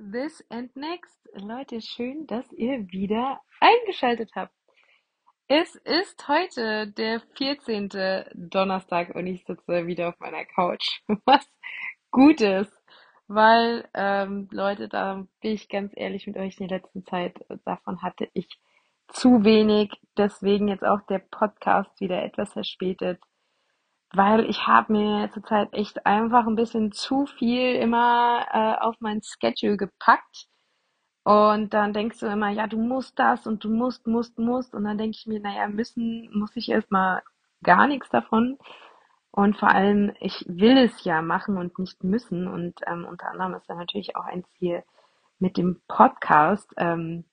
This and next. Leute, schön, dass ihr wieder eingeschaltet habt. Es ist heute der 14. Donnerstag und ich sitze wieder auf meiner Couch. Was gut ist. Weil, ähm, Leute, da bin ich ganz ehrlich mit euch in der letzten Zeit, davon hatte ich zu wenig. Deswegen jetzt auch der Podcast wieder etwas verspätet. Weil ich habe mir zurzeit echt einfach ein bisschen zu viel immer äh, auf mein Schedule gepackt. Und dann denkst du immer, ja, du musst das und du musst, musst, musst. Und dann denke ich mir, naja, müssen muss ich erstmal gar nichts davon. Und vor allem, ich will es ja machen und nicht müssen. Und ähm, unter anderem ist da natürlich auch ein Ziel mit dem Podcast. Ähm,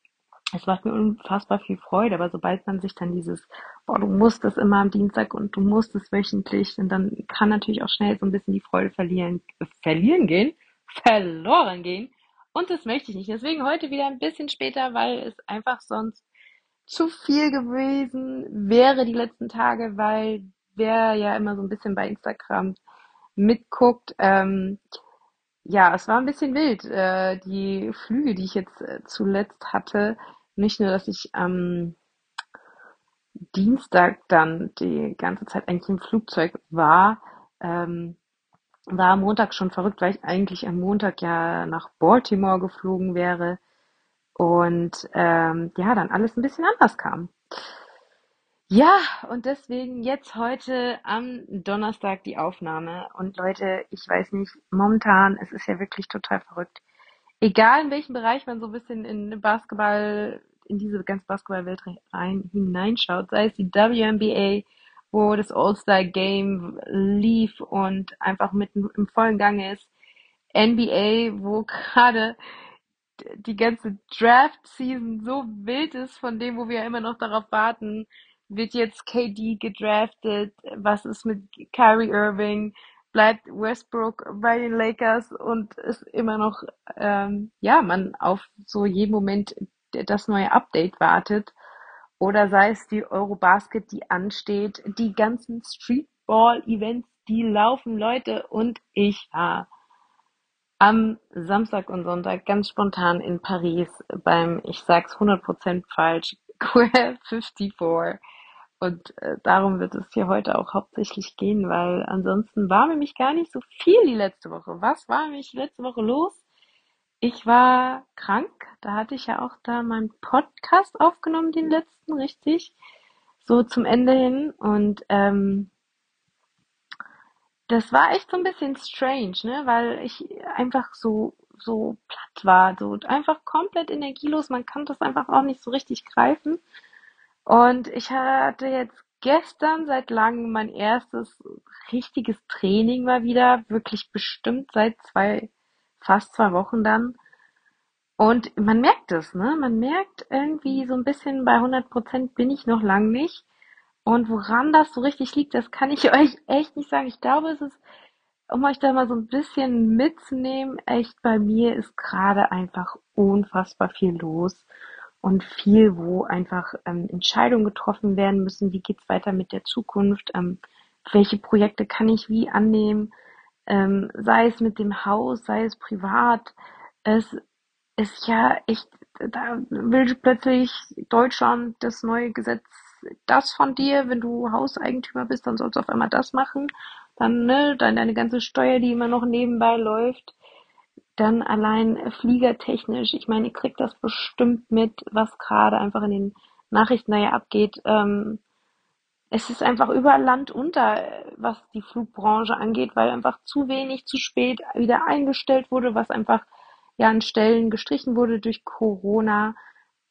es macht mir unfassbar viel Freude, aber sobald man sich dann dieses, boah, du musst es immer am Dienstag und du musst es wöchentlich, und dann kann natürlich auch schnell so ein bisschen die Freude verlieren, verlieren gehen, verloren gehen. Und das möchte ich nicht. Deswegen heute wieder ein bisschen später, weil es einfach sonst zu viel gewesen wäre die letzten Tage, weil wer ja immer so ein bisschen bei Instagram mitguckt, ähm, ja, es war ein bisschen wild. Äh, die Flüge, die ich jetzt äh, zuletzt hatte, nicht nur, dass ich am Dienstag dann die ganze Zeit eigentlich im Flugzeug war, ähm, war am Montag schon verrückt, weil ich eigentlich am Montag ja nach Baltimore geflogen wäre und ähm, ja, dann alles ein bisschen anders kam. Ja, und deswegen jetzt heute am Donnerstag die Aufnahme. Und Leute, ich weiß nicht, momentan, es ist ja wirklich total verrückt. Egal in welchem Bereich man so ein bisschen in Basketball, in diese ganze Basketballwelt rein hineinschaut, sei es die WNBA, wo das All-Star Game lief und einfach mit im vollen Gange ist, NBA, wo gerade die ganze Draft-Season so wild ist, von dem, wo wir immer noch darauf warten, wird jetzt KD gedraftet? Was ist mit Kyrie Irving? Bleibt Westbrook bei den Lakers und ist immer noch, ähm, ja, man auf so jeden Moment das neue Update wartet. Oder sei es die Eurobasket, die ansteht, die ganzen Streetball-Events, die laufen, Leute. Und ich war am Samstag und Sonntag ganz spontan in Paris beim, ich sag's 100% falsch, Square 54 und äh, darum wird es hier heute auch hauptsächlich gehen, weil ansonsten war nämlich gar nicht so viel die letzte Woche. Was war nämlich letzte Woche los? Ich war krank, da hatte ich ja auch da meinen Podcast aufgenommen, den letzten, richtig, so zum Ende hin. Und ähm, das war echt so ein bisschen strange, ne? Weil ich einfach so so platt war, so einfach komplett energielos. Man kann das einfach auch nicht so richtig greifen. Und ich hatte jetzt gestern seit langem mein erstes richtiges Training mal wieder, wirklich bestimmt seit zwei, fast zwei Wochen dann. Und man merkt es, ne? Man merkt irgendwie so ein bisschen bei 100 Prozent bin ich noch lang nicht. Und woran das so richtig liegt, das kann ich euch echt nicht sagen. Ich glaube, es ist, um euch da mal so ein bisschen mitzunehmen, echt bei mir ist gerade einfach unfassbar viel los und viel, wo einfach ähm, Entscheidungen getroffen werden müssen. Wie geht's weiter mit der Zukunft? Ähm, welche Projekte kann ich wie annehmen? Ähm, sei es mit dem Haus, sei es privat. Es ist ja echt, da will plötzlich Deutschland das neue Gesetz das von dir, wenn du Hauseigentümer bist, dann sollst du auf einmal das machen. Dann, ne, dann deine ganze Steuer, die immer noch nebenbei läuft. Dann allein fliegertechnisch, ich meine, ihr kriegt das bestimmt mit, was gerade einfach in den Nachrichten da ja abgeht. Ähm, es ist einfach überall Land unter, was die Flugbranche angeht, weil einfach zu wenig, zu spät wieder eingestellt wurde, was einfach ja an Stellen gestrichen wurde durch Corona.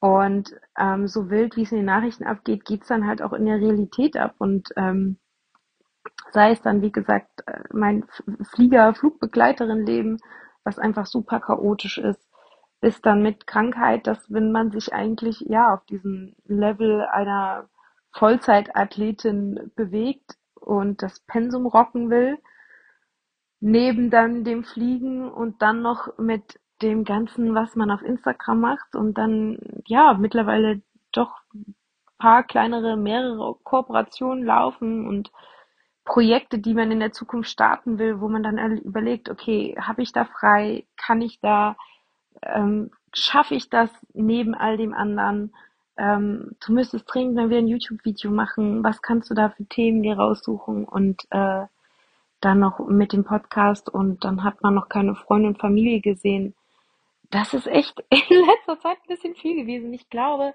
Und ähm, so wild, wie es in den Nachrichten abgeht, geht's dann halt auch in der Realität ab. Und ähm, sei es dann, wie gesagt, mein Flieger, Flugbegleiterin leben, was einfach super chaotisch ist. bis dann mit Krankheit, dass wenn man sich eigentlich ja auf diesem Level einer Vollzeitathletin bewegt und das Pensum rocken will, neben dann dem Fliegen und dann noch mit dem Ganzen, was man auf Instagram macht und dann ja mittlerweile doch paar kleinere, mehrere Kooperationen laufen und Projekte, die man in der Zukunft starten will, wo man dann überlegt, okay, habe ich da frei, kann ich da, ähm, schaffe ich das neben all dem anderen? Ähm, du müsstest dringend mal wieder ein YouTube-Video machen. Was kannst du da für Themen dir raussuchen? Und äh, dann noch mit dem Podcast und dann hat man noch keine Freunde und Familie gesehen. Das ist echt in letzter Zeit ein bisschen viel gewesen. Ich glaube,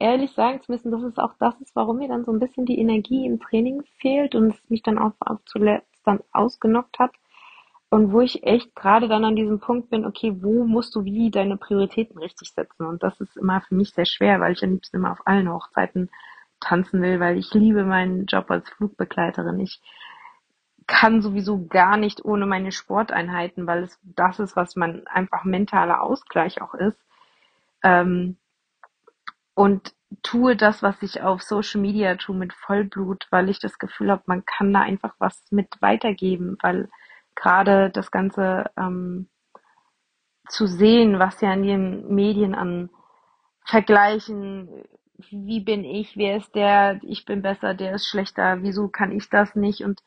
ehrlich sagen zu müssen, dass es auch das ist, warum mir dann so ein bisschen die Energie im Training fehlt und es mich dann auch, zuletzt dann ausgenockt hat. Und wo ich echt gerade dann an diesem Punkt bin, okay, wo musst du wie deine Prioritäten richtig setzen? Und das ist immer für mich sehr schwer, weil ich am liebsten immer auf allen Hochzeiten tanzen will, weil ich liebe meinen Job als Flugbegleiterin. Ich kann sowieso gar nicht ohne meine Sporteinheiten, weil es das ist, was mein einfach mentaler Ausgleich auch ist. Ähm, und tue das, was ich auf Social Media tue, mit Vollblut, weil ich das Gefühl habe, man kann da einfach was mit weitergeben, weil gerade das Ganze ähm, zu sehen, was ja in den Medien an Vergleichen, wie bin ich, wer ist der, ich bin besser, der ist schlechter, wieso kann ich das nicht? Und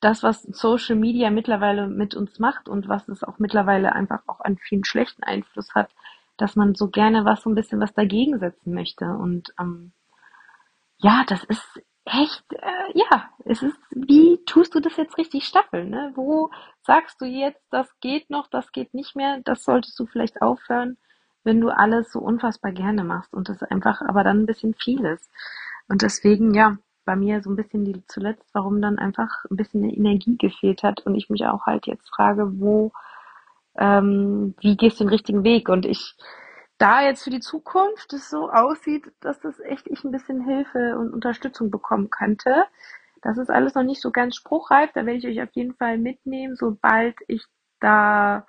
das, was Social Media mittlerweile mit uns macht und was es auch mittlerweile einfach auch an vielen schlechten Einfluss hat, dass man so gerne was so ein bisschen was dagegen setzen möchte. Und ähm, ja, das ist echt, äh, ja, es ist, wie tust du das jetzt richtig staffeln? Ne? Wo sagst du jetzt, das geht noch, das geht nicht mehr, das solltest du vielleicht aufhören, wenn du alles so unfassbar gerne machst und das einfach aber dann ein bisschen viel ist. Und deswegen, ja, bei mir so ein bisschen die zuletzt, warum dann einfach ein bisschen Energie gefehlt hat und ich mich auch halt jetzt frage, wo ähm, wie gehst du den richtigen Weg? Und ich, da jetzt für die Zukunft es so aussieht, dass das echt ich ein bisschen Hilfe und Unterstützung bekommen könnte. Das ist alles noch nicht so ganz spruchreif. Da werde ich euch auf jeden Fall mitnehmen, sobald ich da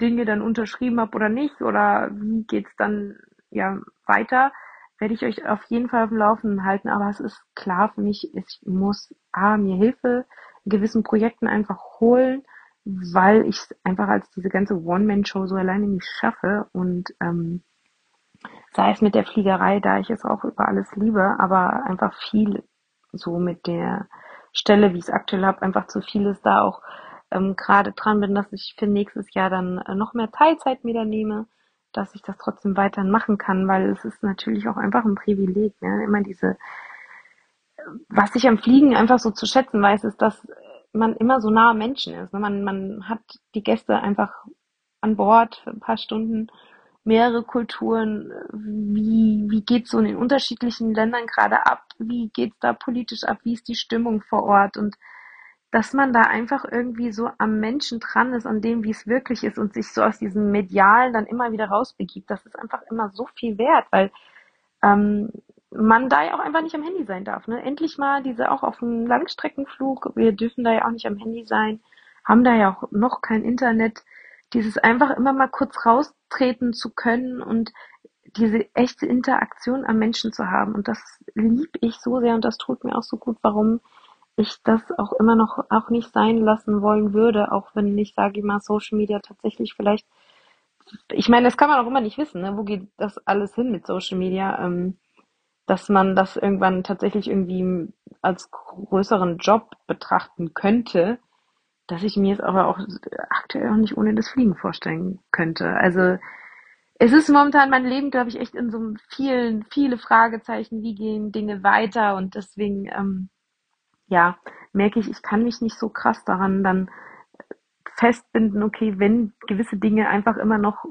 Dinge dann unterschrieben habe oder nicht oder wie geht's dann ja weiter, werde ich euch auf jeden Fall auf dem Laufenden halten. Aber es ist klar für mich, ich muss A, mir Hilfe in gewissen Projekten einfach holen weil ich einfach als diese ganze One-Man-Show so alleine nicht schaffe und ähm, sei es mit der Fliegerei, da ich es auch über alles liebe, aber einfach viel so mit der Stelle, wie ich es aktuell habe, einfach zu viel ist, da auch ähm, gerade dran bin, dass ich für nächstes Jahr dann äh, noch mehr Teilzeit wieder nehme, dass ich das trotzdem weiterhin machen kann, weil es ist natürlich auch einfach ein Privileg, ne? immer diese, was ich am Fliegen einfach so zu schätzen weiß, ist, dass man immer so nah am Menschen ist. Ne? Man, man hat die Gäste einfach an Bord für ein paar Stunden, mehrere Kulturen. Wie, wie geht's so in den unterschiedlichen Ländern gerade ab? Wie geht's da politisch ab? Wie ist die Stimmung vor Ort? Und dass man da einfach irgendwie so am Menschen dran ist, an dem, wie es wirklich ist und sich so aus diesem Medialen dann immer wieder rausbegibt, das ist einfach immer so viel wert, weil ähm, man da ja auch einfach nicht am Handy sein darf. Ne? Endlich mal diese auch auf einem Langstreckenflug, wir dürfen da ja auch nicht am Handy sein, haben da ja auch noch kein Internet. Dieses einfach immer mal kurz raustreten zu können und diese echte Interaktion am Menschen zu haben. Und das lieb ich so sehr und das tut mir auch so gut, warum ich das auch immer noch auch nicht sein lassen wollen würde, auch wenn ich sage mal Social Media tatsächlich vielleicht ich meine, das kann man auch immer nicht wissen, ne? wo geht das alles hin mit Social Media. Ähm, dass man das irgendwann tatsächlich irgendwie als größeren Job betrachten könnte, dass ich mir es aber auch aktuell auch nicht ohne das Fliegen vorstellen könnte. Also es ist momentan mein Leben, glaube ich, echt in so vielen, viele Fragezeichen, wie gehen Dinge weiter und deswegen, ähm, ja, merke ich, ich kann mich nicht so krass daran dann festbinden, okay, wenn gewisse Dinge einfach immer noch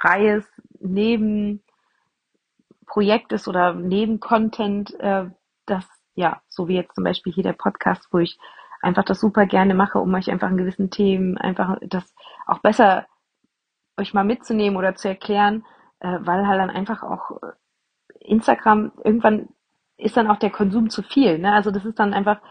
freies Neben Projekt ist oder Nebencontent, äh, das, ja, so wie jetzt zum Beispiel hier der Podcast, wo ich einfach das super gerne mache, um euch einfach in gewissen Themen einfach das auch besser euch mal mitzunehmen oder zu erklären, äh, weil halt dann einfach auch äh, Instagram irgendwann ist dann auch der Konsum zu viel. Ne? Also das ist dann einfach,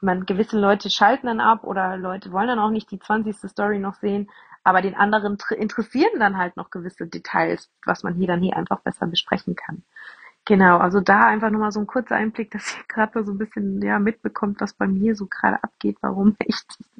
man gewisse Leute schalten dann ab oder Leute wollen dann auch nicht die 20. Story noch sehen, aber den anderen interessieren dann halt noch gewisse Details, was man hier dann hier einfach besser besprechen kann. Genau, also da einfach nochmal so ein kurzer Einblick, dass ihr gerade so ein bisschen ja mitbekommt, was bei mir so gerade abgeht, warum ich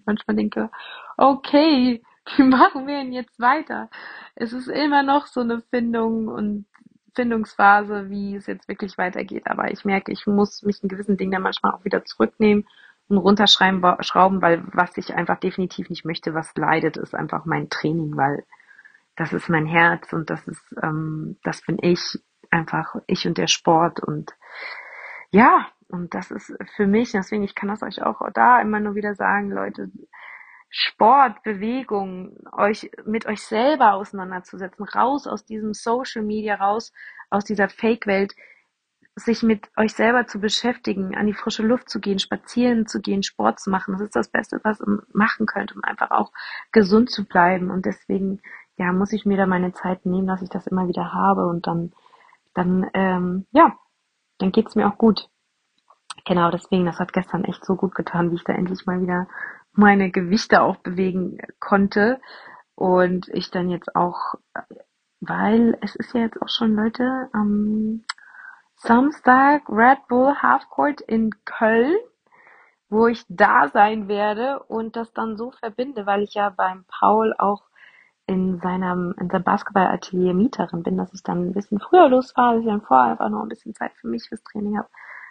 manchmal denke, okay, wie machen wir denn jetzt weiter? Es ist immer noch so eine Findung und Findungsphase, wie es jetzt wirklich weitergeht. Aber ich merke, ich muss mich in gewissen Dingen dann manchmal auch wieder zurücknehmen und runterschrauben, weil was ich einfach definitiv nicht möchte, was leidet, ist einfach mein Training, weil das ist mein Herz und das ist, ähm, das bin ich, einfach ich und der Sport und ja, und das ist für mich, deswegen, ich kann das euch auch da immer nur wieder sagen, Leute, Sport, Bewegung, euch mit euch selber auseinanderzusetzen, raus aus diesem Social Media, raus aus dieser Fake-Welt, sich mit euch selber zu beschäftigen, an die frische Luft zu gehen, spazieren zu gehen, Sport zu machen. Das ist das Beste, was ihr machen könnt, um einfach auch gesund zu bleiben. Und deswegen, ja, muss ich mir da meine Zeit nehmen, dass ich das immer wieder habe und dann, dann, ähm, ja, dann geht's mir auch gut. Genau, deswegen, das hat gestern echt so gut getan, wie ich da endlich mal wieder meine Gewichte auch bewegen konnte. Und ich dann jetzt auch, weil es ist ja jetzt auch schon, Leute, am Samstag Red Bull Half Court in Köln, wo ich da sein werde und das dann so verbinde, weil ich ja beim Paul auch in seinem, in seinem Basketballatelier Mieterin bin, dass ich dann ein bisschen früher losfahre, dass ich dann vorher einfach noch ein bisschen Zeit für mich fürs Training habe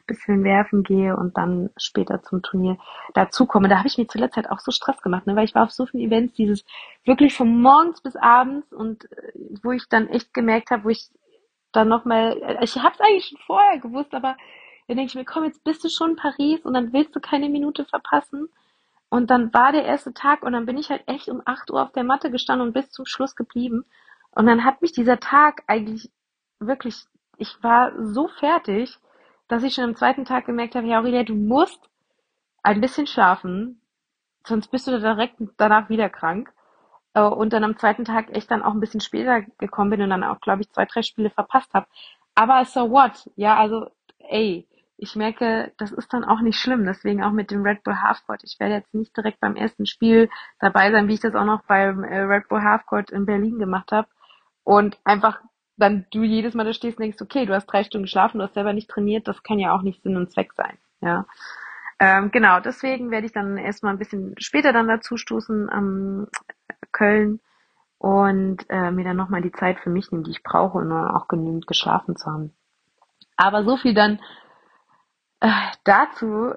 bisschen werfen gehe und dann später zum Turnier dazukomme. Da habe ich mir zuletzt halt auch so Stress gemacht, ne? weil ich war auf so vielen Events, dieses wirklich von morgens bis abends und äh, wo ich dann echt gemerkt habe, wo ich dann nochmal, ich habe es eigentlich schon vorher gewusst, aber dann denke ich mir, komm, jetzt bist du schon in Paris und dann willst du keine Minute verpassen. Und dann war der erste Tag und dann bin ich halt echt um 8 Uhr auf der Matte gestanden und bis zum Schluss geblieben. Und dann hat mich dieser Tag eigentlich wirklich, ich war so fertig, dass ich schon am zweiten Tag gemerkt habe, ja Aurelia, du musst ein bisschen schlafen, sonst bist du direkt danach wieder krank. Äh, und dann am zweiten Tag echt dann auch ein bisschen später gekommen bin und dann auch, glaube ich, zwei, drei Spiele verpasst habe. Aber so what? Ja, also, ey, ich merke, das ist dann auch nicht schlimm. Deswegen auch mit dem Red Bull Halfcourt. Ich werde jetzt nicht direkt beim ersten Spiel dabei sein, wie ich das auch noch beim äh, Red Bull Halfcourt in Berlin gemacht habe. Und einfach dann du jedes Mal da stehst und denkst, okay, du hast drei Stunden geschlafen, du hast selber nicht trainiert, das kann ja auch nicht Sinn und Zweck sein. Ja. Ähm, genau, deswegen werde ich dann erstmal ein bisschen später dann dazu stoßen am Köln und äh, mir dann nochmal die Zeit für mich nehmen, die ich brauche, um auch genügend geschlafen zu haben. Aber so viel dann äh, dazu,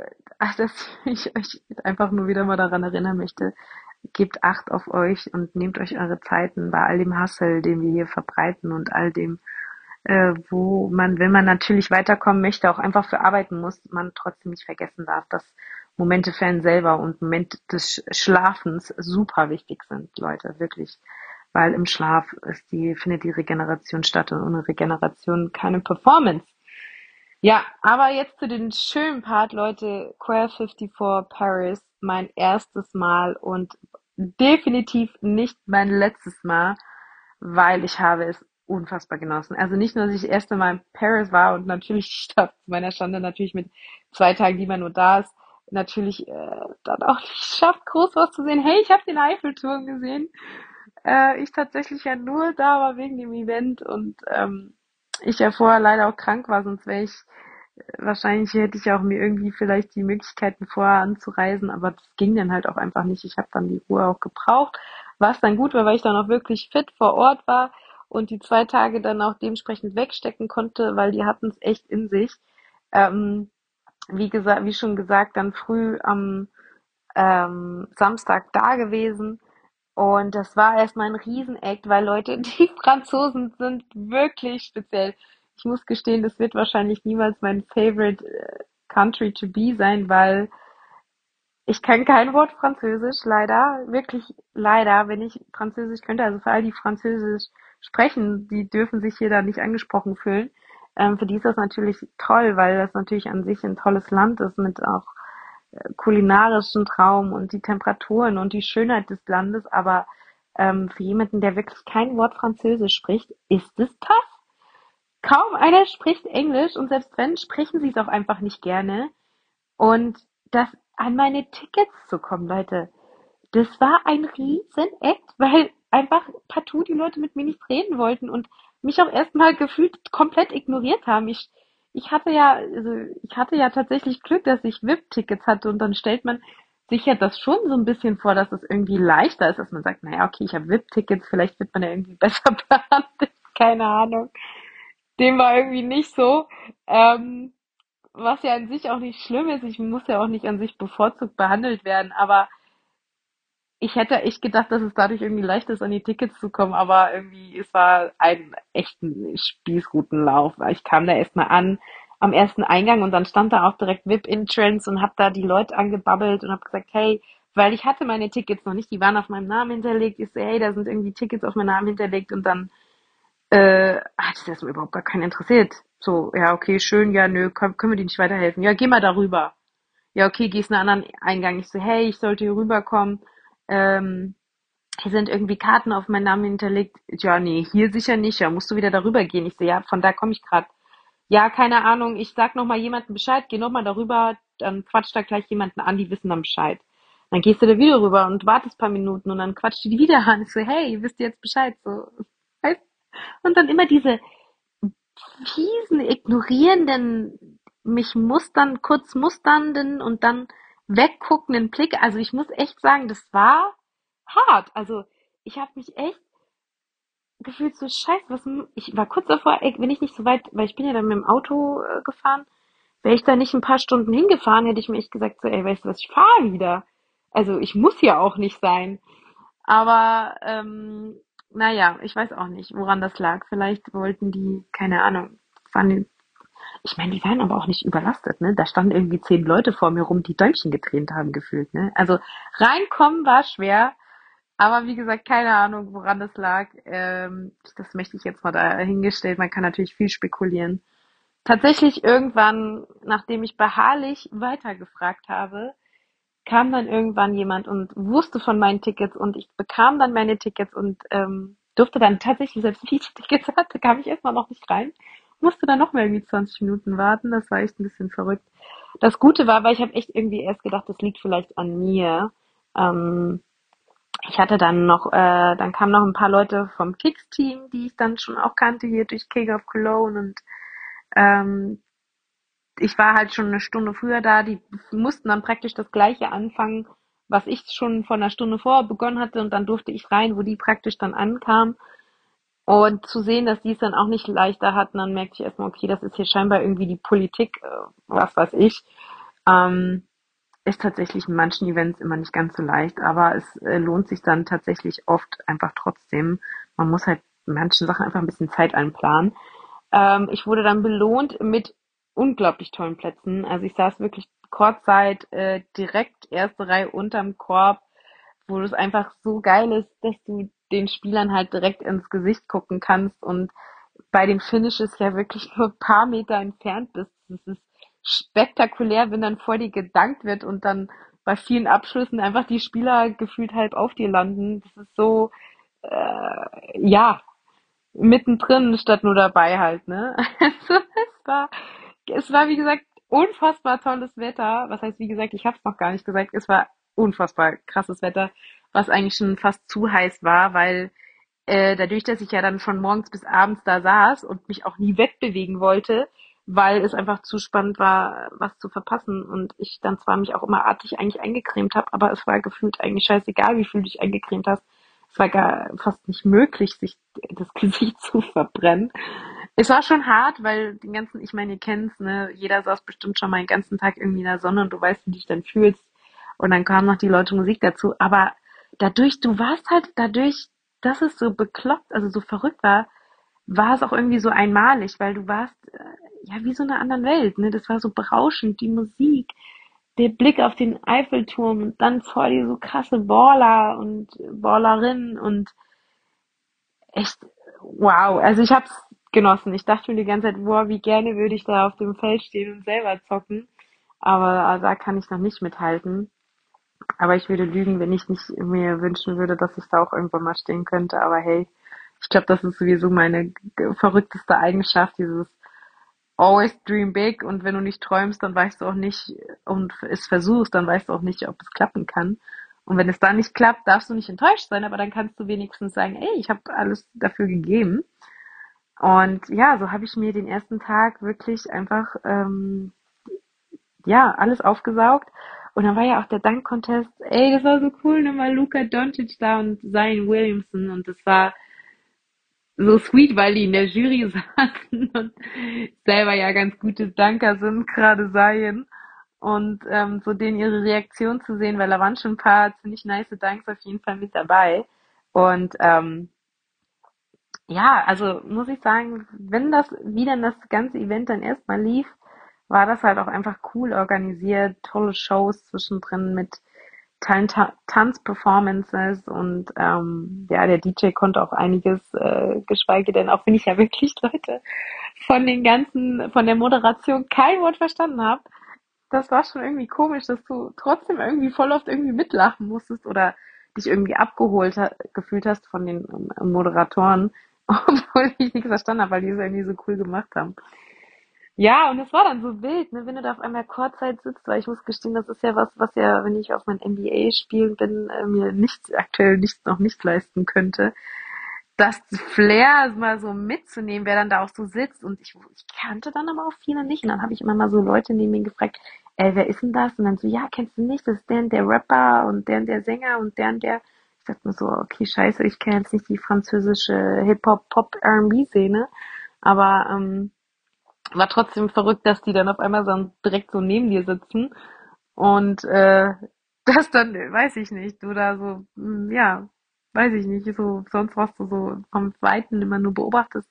dass ich euch einfach nur wieder mal daran erinnern möchte, gebt Acht auf euch und nehmt euch eure Zeiten bei all dem Hassel, den wir hier verbreiten und all dem, äh, wo man, wenn man natürlich weiterkommen möchte, auch einfach für arbeiten muss, man trotzdem nicht vergessen darf, dass Momente für einen selber und Momente des Schlafens super wichtig sind, Leute, wirklich. Weil im Schlaf ist die, findet die Regeneration statt und ohne Regeneration keine Performance. Ja, aber jetzt zu den schönen Part, Leute. Queer 54 Paris, mein erstes Mal und definitiv nicht mein letztes Mal, weil ich habe es unfassbar genossen. Also nicht nur, dass ich das erste Mal in Paris war und natürlich die Stadt meiner Schande natürlich mit zwei Tagen, die man nur da ist, natürlich äh, dann auch nicht schafft, groß was zu sehen. Hey, ich habe den Eiffelturm gesehen. Äh, ich tatsächlich ja nur da war wegen dem Event und ähm, ich ja vorher leider auch krank war, sonst wäre ich wahrscheinlich hätte ich auch mir irgendwie vielleicht die Möglichkeiten vorher anzureisen, aber das ging dann halt auch einfach nicht. Ich habe dann die Ruhe auch gebraucht, was dann gut war, weil ich dann auch wirklich fit vor Ort war und die zwei Tage dann auch dementsprechend wegstecken konnte, weil die hatten es echt in sich. Ähm, wie gesagt, wie schon gesagt, dann früh am ähm, Samstag da gewesen. Und das war erstmal ein Riesenakt, weil Leute, die Franzosen sind wirklich speziell ich muss gestehen, das wird wahrscheinlich niemals mein favorite äh, country to be sein, weil ich kann kein Wort Französisch, leider. Wirklich leider, wenn ich Französisch könnte, also für all die Französisch sprechen, die dürfen sich hier da nicht angesprochen fühlen. Ähm, für die ist das natürlich toll, weil das natürlich an sich ein tolles Land ist mit auch äh, kulinarischen Traum und die Temperaturen und die Schönheit des Landes. Aber ähm, für jemanden, der wirklich kein Wort Französisch spricht, ist es tough. Kaum einer spricht Englisch und selbst wenn, sprechen sie es auch einfach nicht gerne. Und das an meine Tickets zu kommen, Leute. das war ein riesen Act, weil einfach partout die Leute mit mir nicht reden wollten und mich auch erstmal gefühlt komplett ignoriert haben. Ich, ich hatte ja, also ich hatte ja tatsächlich Glück, dass ich VIP-Tickets hatte und dann stellt man sich ja das schon so ein bisschen vor, dass es irgendwie leichter ist, dass man sagt, naja, okay, ich habe VIP-Tickets, vielleicht wird man ja irgendwie besser behandelt, keine Ahnung. Dem war irgendwie nicht so. Ähm, was ja an sich auch nicht schlimm ist, ich muss ja auch nicht an sich bevorzugt behandelt werden, aber ich hätte echt gedacht, dass es dadurch irgendwie leicht ist, an die Tickets zu kommen, aber irgendwie, es war ein echten Spießrutenlauf. Ich kam da erstmal an am ersten Eingang und dann stand da auch direkt VIP-Entrance und hab da die Leute angebabbelt und hab gesagt, hey, weil ich hatte meine Tickets noch nicht, die waren auf meinem Namen hinterlegt. Ich so, hey, da sind irgendwie Tickets auf meinem Namen hinterlegt und dann äh, hat es erstmal überhaupt gar keinen interessiert. So, ja, okay, schön, ja, nö, können, können wir dir nicht weiterhelfen? Ja, geh mal darüber. Ja, okay, gehst einen anderen Eingang. Ich so, hey, ich sollte hier rüberkommen ähm, hier sind irgendwie Karten auf meinen Namen hinterlegt. Ja, nee, hier sicher nicht. Ja, musst du wieder darüber gehen. Ich sehe, ja, von da komme ich gerade. Ja, keine Ahnung. Ich sag noch mal jemandem Bescheid. Geh noch mal darüber. Dann quatscht da gleich jemanden an. Die wissen dann Bescheid. Dann gehst du da wieder rüber und wartest paar Minuten und dann quatscht die wieder an. Ich so, hey, wisst ihr jetzt Bescheid? So, weißt? Und dann immer diese fiesen, ignorierenden, mich mustern, kurz musternden und dann wegguckenden Blick. Also ich muss echt sagen, das war hart. Also ich habe mich echt gefühlt so scheiße, was ich war kurz davor, ey, wenn ich nicht so weit, weil ich bin ja dann mit dem Auto äh, gefahren, wäre ich da nicht ein paar Stunden hingefahren, hätte ich mir echt gesagt, so, ey, weißt du was, ich fahre wieder. Also ich muss ja auch nicht sein. Aber ähm, naja, ich weiß auch nicht, woran das lag. Vielleicht wollten die, keine Ahnung, fanden ich meine, die waren aber auch nicht überlastet, ne? Da standen irgendwie zehn Leute vor mir rum, die Däumchen getränt haben, gefühlt, ne? Also reinkommen war schwer, aber wie gesagt, keine Ahnung, woran das lag. Ähm, das möchte ich jetzt mal dahingestellt. Man kann natürlich viel spekulieren. Tatsächlich irgendwann, nachdem ich beharrlich weitergefragt habe, kam dann irgendwann jemand und wusste von meinen Tickets und ich bekam dann meine Tickets und ähm, durfte dann tatsächlich, selbst wie ich Tickets hatte, kam ich erstmal noch nicht rein musste dann noch mal irgendwie 20 Minuten warten. Das war echt ein bisschen verrückt. Das Gute war, weil ich habe echt irgendwie erst gedacht, das liegt vielleicht an mir. Ähm, ich hatte dann noch, äh, dann kamen noch ein paar Leute vom Kicks-Team, die ich dann schon auch kannte hier durch King of Cologne und ähm, ich war halt schon eine Stunde früher da. Die mussten dann praktisch das gleiche anfangen, was ich schon vor einer Stunde vorher begonnen hatte und dann durfte ich rein, wo die praktisch dann ankamen. Und zu sehen, dass die es dann auch nicht leichter hatten, dann merkte ich erstmal, okay, das ist hier scheinbar irgendwie die Politik, äh, was weiß ich. Ähm, ist tatsächlich in manchen Events immer nicht ganz so leicht, aber es äh, lohnt sich dann tatsächlich oft einfach trotzdem. Man muss halt manchen Sachen einfach ein bisschen Zeit einplanen. Ähm, ich wurde dann belohnt mit unglaublich tollen Plätzen. Also ich saß wirklich Kurzzeit äh, direkt erste Reihe unterm Korb, wo es einfach so geil ist, dass du den Spielern halt direkt ins Gesicht gucken kannst und bei den Finishes ja wirklich nur ein paar Meter entfernt bist. Das ist spektakulär, wenn dann vor dir gedankt wird und dann bei vielen Abschlüssen einfach die Spieler gefühlt halb auf dir landen. Das ist so, äh, ja, mittendrin statt nur dabei halt, ne? Also es war, es war wie gesagt unfassbar tolles Wetter. Was heißt wie gesagt, ich hab's noch gar nicht gesagt. Es war unfassbar krasses Wetter was eigentlich schon fast zu heiß war, weil äh, dadurch, dass ich ja dann von morgens bis abends da saß und mich auch nie wegbewegen wollte, weil es einfach zu spannend war, was zu verpassen und ich dann zwar mich auch immer artig eigentlich eingecremt habe, aber es war gefühlt eigentlich scheißegal, wie viel du dich eingecremt hast. Es war gar fast nicht möglich, sich das Gesicht zu verbrennen. Es war schon hart, weil den ganzen, ich meine, ihr kennt's, ne, jeder saß bestimmt schon mal den ganzen Tag irgendwie in der Sonne und du weißt, wie du dich dann fühlst. Und dann kamen noch die Leute Musik dazu. Aber dadurch, du warst halt dadurch, dass es so bekloppt, also so verrückt war, war es auch irgendwie so einmalig, weil du warst äh, ja wie so eine andere Welt, ne? Das war so berauschend, die Musik, der Blick auf den Eiffelturm und dann vor dir so krasse Baller und Ballerinnen und echt wow. Also ich hab's genossen. Ich dachte mir die ganze Zeit, wow, wie gerne würde ich da auf dem Feld stehen und selber zocken. Aber da kann ich noch nicht mithalten. Aber ich würde lügen, wenn ich nicht mir wünschen würde, dass ich da auch irgendwann mal stehen könnte. Aber hey, ich glaube, das ist sowieso meine verrückteste Eigenschaft, dieses always dream big und wenn du nicht träumst, dann weißt du auch nicht und es versuchst, dann weißt du auch nicht, ob es klappen kann. Und wenn es da nicht klappt, darfst du nicht enttäuscht sein, aber dann kannst du wenigstens sagen, ey, ich habe alles dafür gegeben. Und ja, so habe ich mir den ersten Tag wirklich einfach ähm, ja alles aufgesaugt. Und dann war ja auch der Dank-Contest, ey, das war so cool, nochmal Luca Doncic da und Zion Williamson und das war so sweet, weil die in der Jury saßen und selber ja ganz gute Danker sind, gerade Zion und ähm, so denen ihre Reaktion zu sehen, weil da waren schon ein paar ziemlich nice Danks auf jeden Fall mit dabei. Und ähm, ja, also muss ich sagen, wenn das wieder das ganze Event dann erstmal lief, war das halt auch einfach cool organisiert, tolle Shows zwischendrin mit Tanzperformances und ähm, ja, der DJ konnte auch einiges, äh, geschweige denn auch wenn ich ja wirklich Leute von den ganzen, von der Moderation kein Wort verstanden habe, das war schon irgendwie komisch, dass du trotzdem irgendwie voll oft irgendwie mitlachen musstest oder dich irgendwie abgeholt ha gefühlt hast von den ähm, Moderatoren, obwohl ich nichts verstanden habe, weil die es irgendwie so cool gemacht haben. Ja, und es war dann so wild, ne, wenn du da auf einmal Kurzzeit sitzt, weil ich muss gestehen, das ist ja was, was ja, wenn ich auf mein NBA spielen bin, äh, mir nichts aktuell nichts noch nicht leisten könnte das Flair mal so mitzunehmen, wer dann da auch so sitzt. Und ich, ich kannte dann aber auch viele nicht. Und dann habe ich immer mal so Leute neben mir gefragt, ey, wer ist denn das? Und dann so, ja, kennst du nicht? Das ist der und der Rapper und der und der Sänger und der und der. Ich dachte mir so, okay, scheiße, ich kenne jetzt nicht die französische Hip-Hop-Pop-R&B-Szene. Aber ähm, war trotzdem verrückt, dass die dann auf einmal so direkt so neben dir sitzen. Und äh, das dann, weiß ich nicht, du da so, hm, ja, weiß ich nicht, so sonst was du so vom Weiten immer nur beobachtest,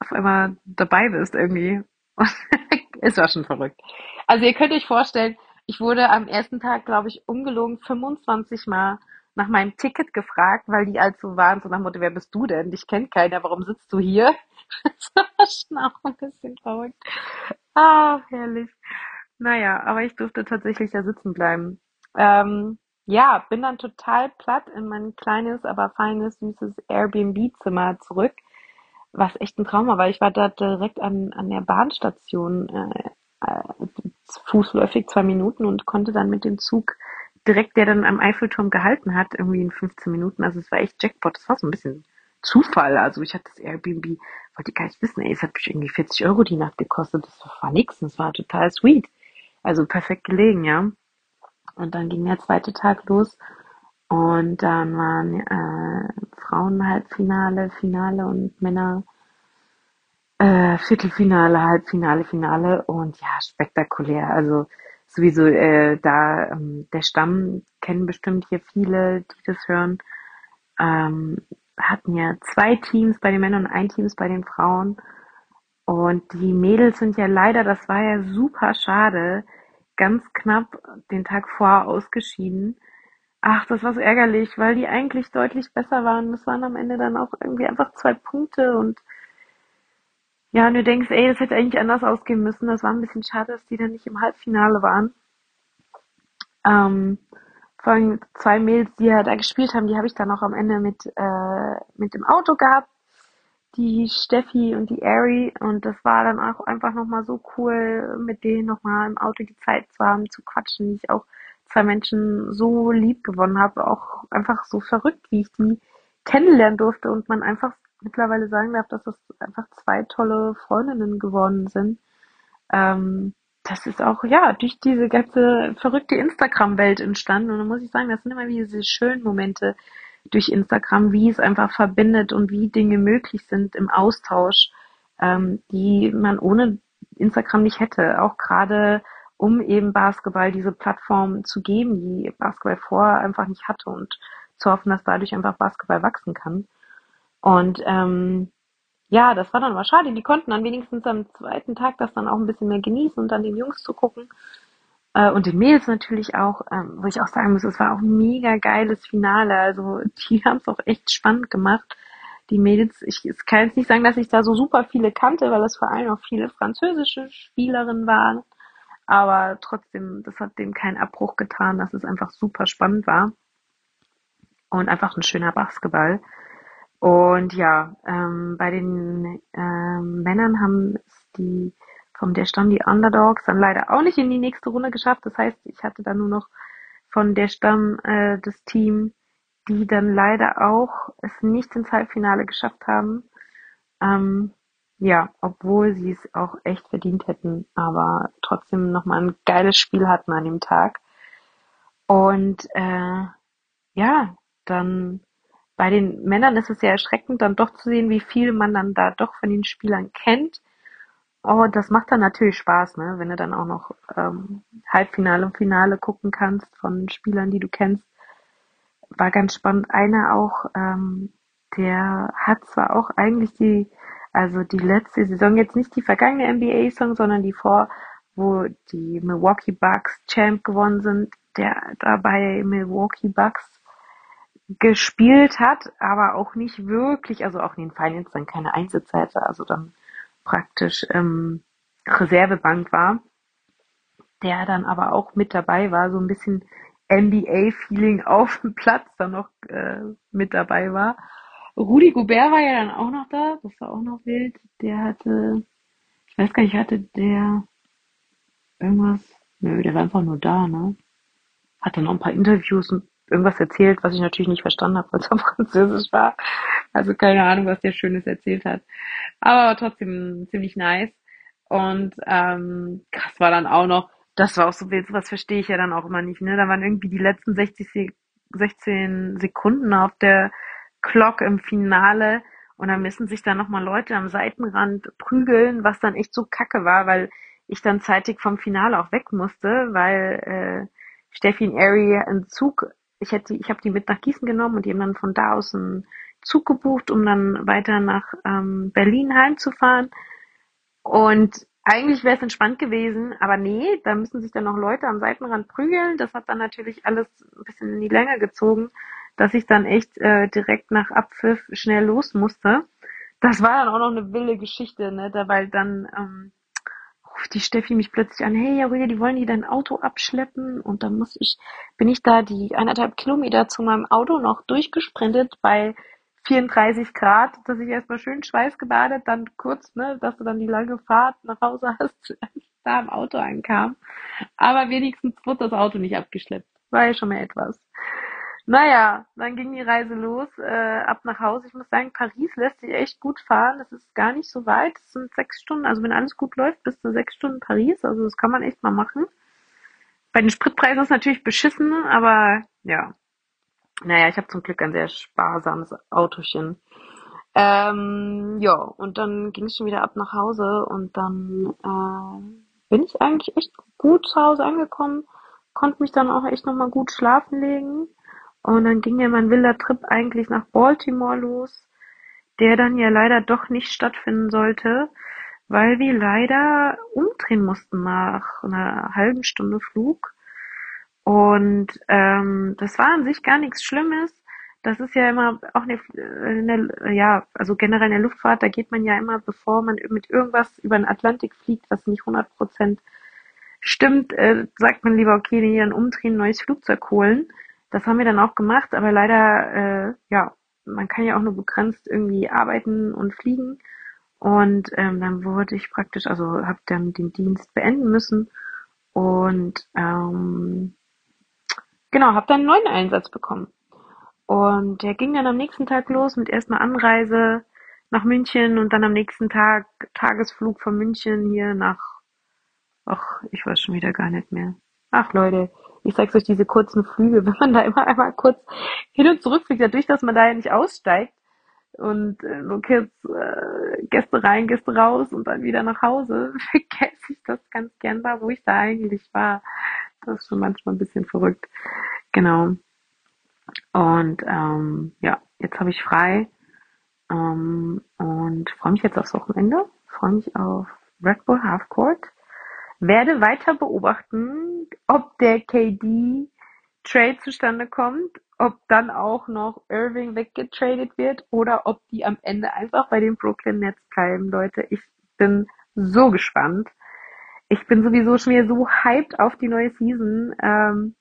auf einmal dabei bist irgendwie. es war schon verrückt. Also ihr könnt euch vorstellen, ich wurde am ersten Tag, glaube ich, ungelogen 25 Mal nach meinem Ticket gefragt, weil die also waren, so nach Motto, wer bist du denn? Dich kennt keiner, warum sitzt du hier? Das war schon auch ein bisschen verrückt. Ah, herrlich. Naja, aber ich durfte tatsächlich da sitzen bleiben. Ähm, ja, bin dann total platt in mein kleines, aber feines, süßes Airbnb-Zimmer zurück, was echt ein Trauma war. Ich war da direkt an, an der Bahnstation, äh, äh, fußläufig zwei Minuten und konnte dann mit dem Zug direkt, der dann am Eiffelturm gehalten hat, irgendwie in 15 Minuten. Also es war echt Jackpot. Das war so ein bisschen Zufall. Also ich hatte das Airbnb, wollte gar nicht wissen, ey, es hat mich irgendwie 40 Euro die Nacht gekostet. Das war nix. Das war total sweet. Also perfekt gelegen, ja. Und dann ging der zweite Tag los und dann waren äh, Frauen-Halbfinale, Finale und Männer äh, Viertelfinale, Halbfinale, Finale und ja, spektakulär. Also sowieso äh, da ähm, der Stamm kennen bestimmt hier viele, die das hören. Ähm, hatten ja zwei Teams bei den Männern und ein Teams bei den Frauen. Und die Mädels sind ja leider, das war ja super schade, ganz knapp den Tag vor ausgeschieden. Ach, das war so ärgerlich, weil die eigentlich deutlich besser waren. Das waren am Ende dann auch irgendwie einfach zwei Punkte und ja, und du denkst, ey, das hätte eigentlich anders ausgehen müssen. Das war ein bisschen schade, dass die dann nicht im Halbfinale waren. Ähm, vor zwei Mädels, die ja da gespielt haben, die habe ich dann auch am Ende mit, äh, mit dem Auto gehabt. Die Steffi und die Ari. Und das war dann auch einfach nochmal so cool, mit denen nochmal im Auto die Zeit zu haben, zu quatschen, wie ich auch zwei Menschen so lieb gewonnen habe, auch einfach so verrückt, wie ich die kennenlernen durfte und man einfach mittlerweile sagen darf, dass das einfach zwei tolle Freundinnen geworden sind. Ähm, das ist auch, ja, durch diese ganze verrückte Instagram-Welt entstanden. Und da muss ich sagen, das sind immer wieder diese schönen Momente, durch Instagram, wie es einfach verbindet und wie Dinge möglich sind im Austausch, ähm, die man ohne Instagram nicht hätte. Auch gerade um eben Basketball diese Plattform zu geben, die Basketball vorher einfach nicht hatte und zu hoffen, dass dadurch einfach Basketball wachsen kann. Und ähm, ja, das war dann aber schade. Die konnten dann wenigstens am zweiten Tag das dann auch ein bisschen mehr genießen und dann den Jungs zu gucken. Äh, und den Mädels natürlich auch, ähm, wo ich auch sagen muss, es war auch ein mega geiles Finale. Also die haben es auch echt spannend gemacht. Die Mädels, ich, kann jetzt nicht sagen, dass ich da so super viele kannte, weil es vor allem auch viele französische Spielerinnen waren. Aber trotzdem, das hat dem keinen Abbruch getan, dass es einfach super spannend war. Und einfach ein schöner Basketball. Und ja, ähm, bei den ähm, Männern haben es die vom der Stamm die Underdogs dann leider auch nicht in die nächste Runde geschafft. Das heißt, ich hatte dann nur noch von der Stamm äh, des Teams, die dann leider auch es nicht ins Halbfinale geschafft haben. Ähm, ja, obwohl sie es auch echt verdient hätten, aber trotzdem nochmal ein geiles Spiel hatten an dem Tag. Und äh, ja, dann bei den Männern ist es sehr erschreckend, dann doch zu sehen, wie viel man dann da doch von den Spielern kennt. Oh, das macht dann natürlich Spaß, ne? wenn du dann auch noch ähm, Halbfinale und Finale gucken kannst von Spielern, die du kennst. War ganz spannend. Einer auch, ähm, der hat zwar auch eigentlich die, also die letzte Saison, jetzt nicht die vergangene NBA-Song, sondern die vor, wo die Milwaukee Bucks Champ gewonnen sind, der dabei Milwaukee Bucks gespielt hat, aber auch nicht wirklich, also auch in den Finals dann keine Einsätze hatte, also dann praktisch ähm, Reservebank war, der dann aber auch mit dabei war, so ein bisschen NBA-Feeling auf dem Platz dann noch äh, mit dabei war. Rudi Gobert war ja dann auch noch da, das war auch noch wild. Der hatte, ich weiß gar nicht, hatte der irgendwas, nö, der war einfach nur da, ne? Hatte noch ein paar Interviews und irgendwas erzählt, was ich natürlich nicht verstanden habe, weil es auf Französisch war. Also keine Ahnung, was der Schönes erzählt hat. Aber trotzdem ziemlich nice. Und ähm, krass war dann auch noch, das war auch so was verstehe ich ja dann auch immer nicht, ne? Da waren irgendwie die letzten 60, 16 Sekunden auf der Clock im Finale und dann müssen sich dann nochmal Leute am Seitenrand prügeln, was dann echt so kacke war, weil ich dann zeitig vom Finale auch weg musste, weil äh, Steffi Ari einen Zug ich hätte, ich habe die mit nach Gießen genommen und die haben dann von da aus einen Zug gebucht, um dann weiter nach ähm, Berlin heimzufahren. Und eigentlich wäre es entspannt gewesen, aber nee, da müssen sich dann noch Leute am Seitenrand prügeln. Das hat dann natürlich alles ein bisschen in die Länge gezogen, dass ich dann echt äh, direkt nach Abpfiff schnell los musste. Das war dann auch noch eine wilde Geschichte, ne, da weil dann ähm, ruft die Steffi mich plötzlich an, hey Aurelio, die wollen die dein Auto abschleppen und dann muss ich, bin ich da die eineinhalb Kilometer zu meinem Auto noch durchgesprintet bei 34 Grad, dass ich erstmal schön schweißgebadet, dann kurz, ne, dass du dann die lange Fahrt nach Hause hast, da im Auto ankam. Aber wenigstens wurde das Auto nicht abgeschleppt. War ja schon mal etwas. Naja, dann ging die Reise los, äh, ab nach Hause. Ich muss sagen, Paris lässt sich echt gut fahren. Das ist gar nicht so weit. Es sind sechs Stunden. Also wenn alles gut läuft, bis zu sechs Stunden Paris. Also das kann man echt mal machen. Bei den Spritpreisen ist natürlich beschissen, aber ja. Naja, ich habe zum Glück ein sehr sparsames Autochen. Ähm, ja, und dann ging es schon wieder ab nach Hause und dann äh, bin ich eigentlich echt gut zu Hause angekommen, konnte mich dann auch echt nochmal gut schlafen legen und dann ging ja mein wilder Trip eigentlich nach Baltimore los, der dann ja leider doch nicht stattfinden sollte, weil wir leider umdrehen mussten nach einer halben Stunde Flug. Und ähm, das war an sich gar nichts Schlimmes. Das ist ja immer auch eine, eine, ja, also generell in der Luftfahrt, da geht man ja immer, bevor man mit irgendwas über den Atlantik fliegt, was nicht 100 Prozent stimmt, äh, sagt man lieber, okay, hier ein Umdrehen, neues Flugzeug holen. Das haben wir dann auch gemacht, aber leider, äh, ja, man kann ja auch nur begrenzt irgendwie arbeiten und fliegen. Und ähm, dann wurde ich praktisch, also habe dann den Dienst beenden müssen und ähm, genau, habe dann einen neuen Einsatz bekommen. Und der ging dann am nächsten Tag los mit erstmal Anreise nach München und dann am nächsten Tag Tagesflug von München hier nach, ach, ich weiß schon wieder gar nicht mehr. Ach Leute, ich sag's euch, diese kurzen Flüge, wenn man da immer einmal kurz hin und zurück fliegt, dadurch, dass man da ja nicht aussteigt und äh, nur kurz äh, Gäste rein, Gäste raus und dann wieder nach Hause, vergesse ich das ganz gern da, wo ich da eigentlich war. Das ist schon manchmal ein bisschen verrückt. Genau. Und ähm, ja, jetzt habe ich frei ähm, und freue mich jetzt aufs Wochenende. Freue mich auf Red Bull Half Court werde weiter beobachten, ob der KD Trade zustande kommt, ob dann auch noch Irving weggetradet wird oder ob die am Ende einfach bei den Brooklyn Nets bleiben, Leute. Ich bin so gespannt. Ich bin sowieso schon wieder so hyped auf die neue Season ähm,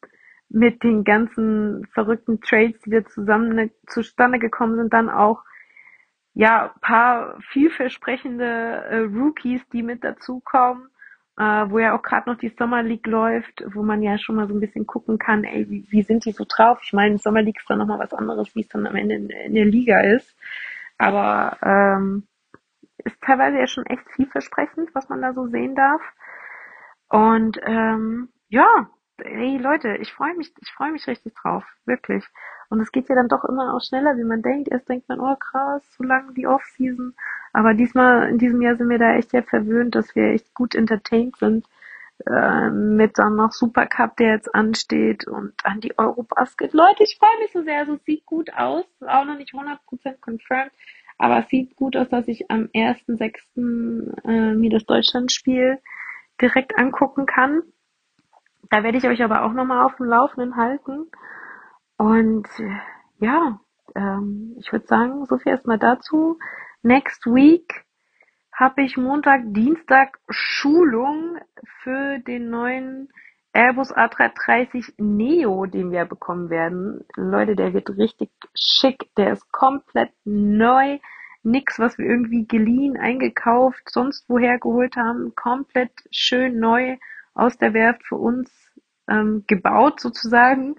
mit den ganzen verrückten Trades, die da zusammen zustande gekommen sind, dann auch ja paar vielversprechende äh, Rookies, die mit dazukommen äh, wo ja auch gerade noch die Summer League läuft, wo man ja schon mal so ein bisschen gucken kann, ey, wie, wie sind die so drauf? Ich meine, Summer League ist dann nochmal was anderes, wie es dann am Ende in, in der Liga ist. Aber ähm, ist teilweise ja schon echt vielversprechend, was man da so sehen darf. Und ähm, ja, ey Leute, ich freue mich, ich freue mich richtig drauf, wirklich. Und es geht ja dann doch immer auch schneller, wie man denkt. Erst denkt man, oh krass, so lange die Off-Season. Aber diesmal, in diesem Jahr sind wir da echt ja verwöhnt, dass wir echt gut entertained sind. Äh, mit dann noch Supercup, der jetzt ansteht und an die Eurobasket. Leute, ich freue mich so sehr. Also es sieht gut aus. Auch noch nicht 100% confirmed. Aber es sieht gut aus, dass ich am 1.6. Äh, mir das Deutschlandspiel direkt angucken kann. Da werde ich euch aber auch nochmal auf dem Laufenden halten. Und ja, ähm, ich würde sagen, so viel erstmal dazu. Next week habe ich Montag, Dienstag Schulung für den neuen Airbus A330 Neo, den wir bekommen werden. Leute, der wird richtig schick. Der ist komplett neu. Nix, was wir irgendwie geliehen, eingekauft, sonst woher geholt haben. Komplett schön neu aus der Werft für uns ähm, gebaut sozusagen.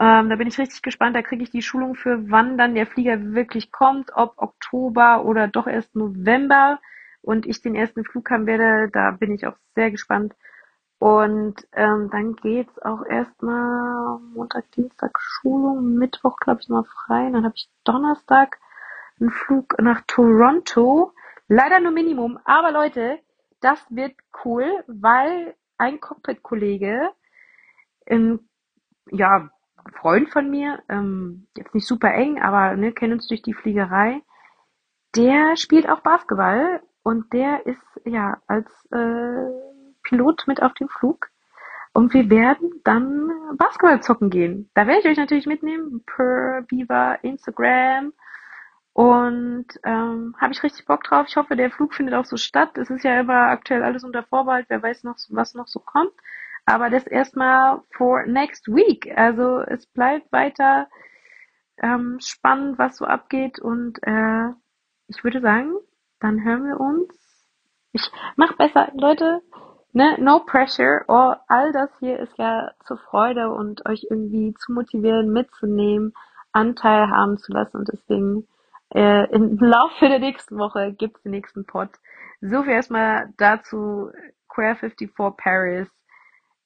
Ähm, da bin ich richtig gespannt. Da kriege ich die Schulung für, wann dann der Flieger wirklich kommt, ob Oktober oder doch erst November und ich den ersten Flug haben werde. Da bin ich auch sehr gespannt. Und ähm, dann geht's auch erstmal Montag, Dienstag Schulung, Mittwoch glaube ich mal frei. Dann habe ich Donnerstag einen Flug nach Toronto. Leider nur Minimum, aber Leute, das wird cool, weil ein Cockpit-Kollege, ähm, ja, Freund von mir, ähm, jetzt nicht super eng, aber ne, kennen uns durch die Fliegerei, der spielt auch Basketball und der ist ja als äh, Pilot mit auf dem Flug. Und wir werden dann Basketball zocken gehen. Da werde ich euch natürlich mitnehmen per Viva Instagram. Und ähm, habe ich richtig Bock drauf. Ich hoffe, der Flug findet auch so statt. Es ist ja immer aktuell alles unter Vorbehalt. Wer weiß noch, was noch so kommt. Aber das erstmal for next week. Also es bleibt weiter ähm, spannend, was so abgeht. Und äh, ich würde sagen, dann hören wir uns. Ich mach besser, Leute. Ne, no pressure. Oh, all das hier ist ja zur Freude und euch irgendwie zu motivieren, mitzunehmen, Anteil haben zu lassen. Und deswegen äh, im Laufe der nächsten Woche gibt's den nächsten Pod. So viel erstmal dazu. Queer 54 Paris.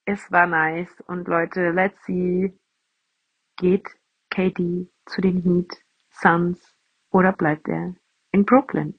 Es war nice. Und Leute, let's see. Geht Katie zu den Heat Suns oder bleibt er in Brooklyn?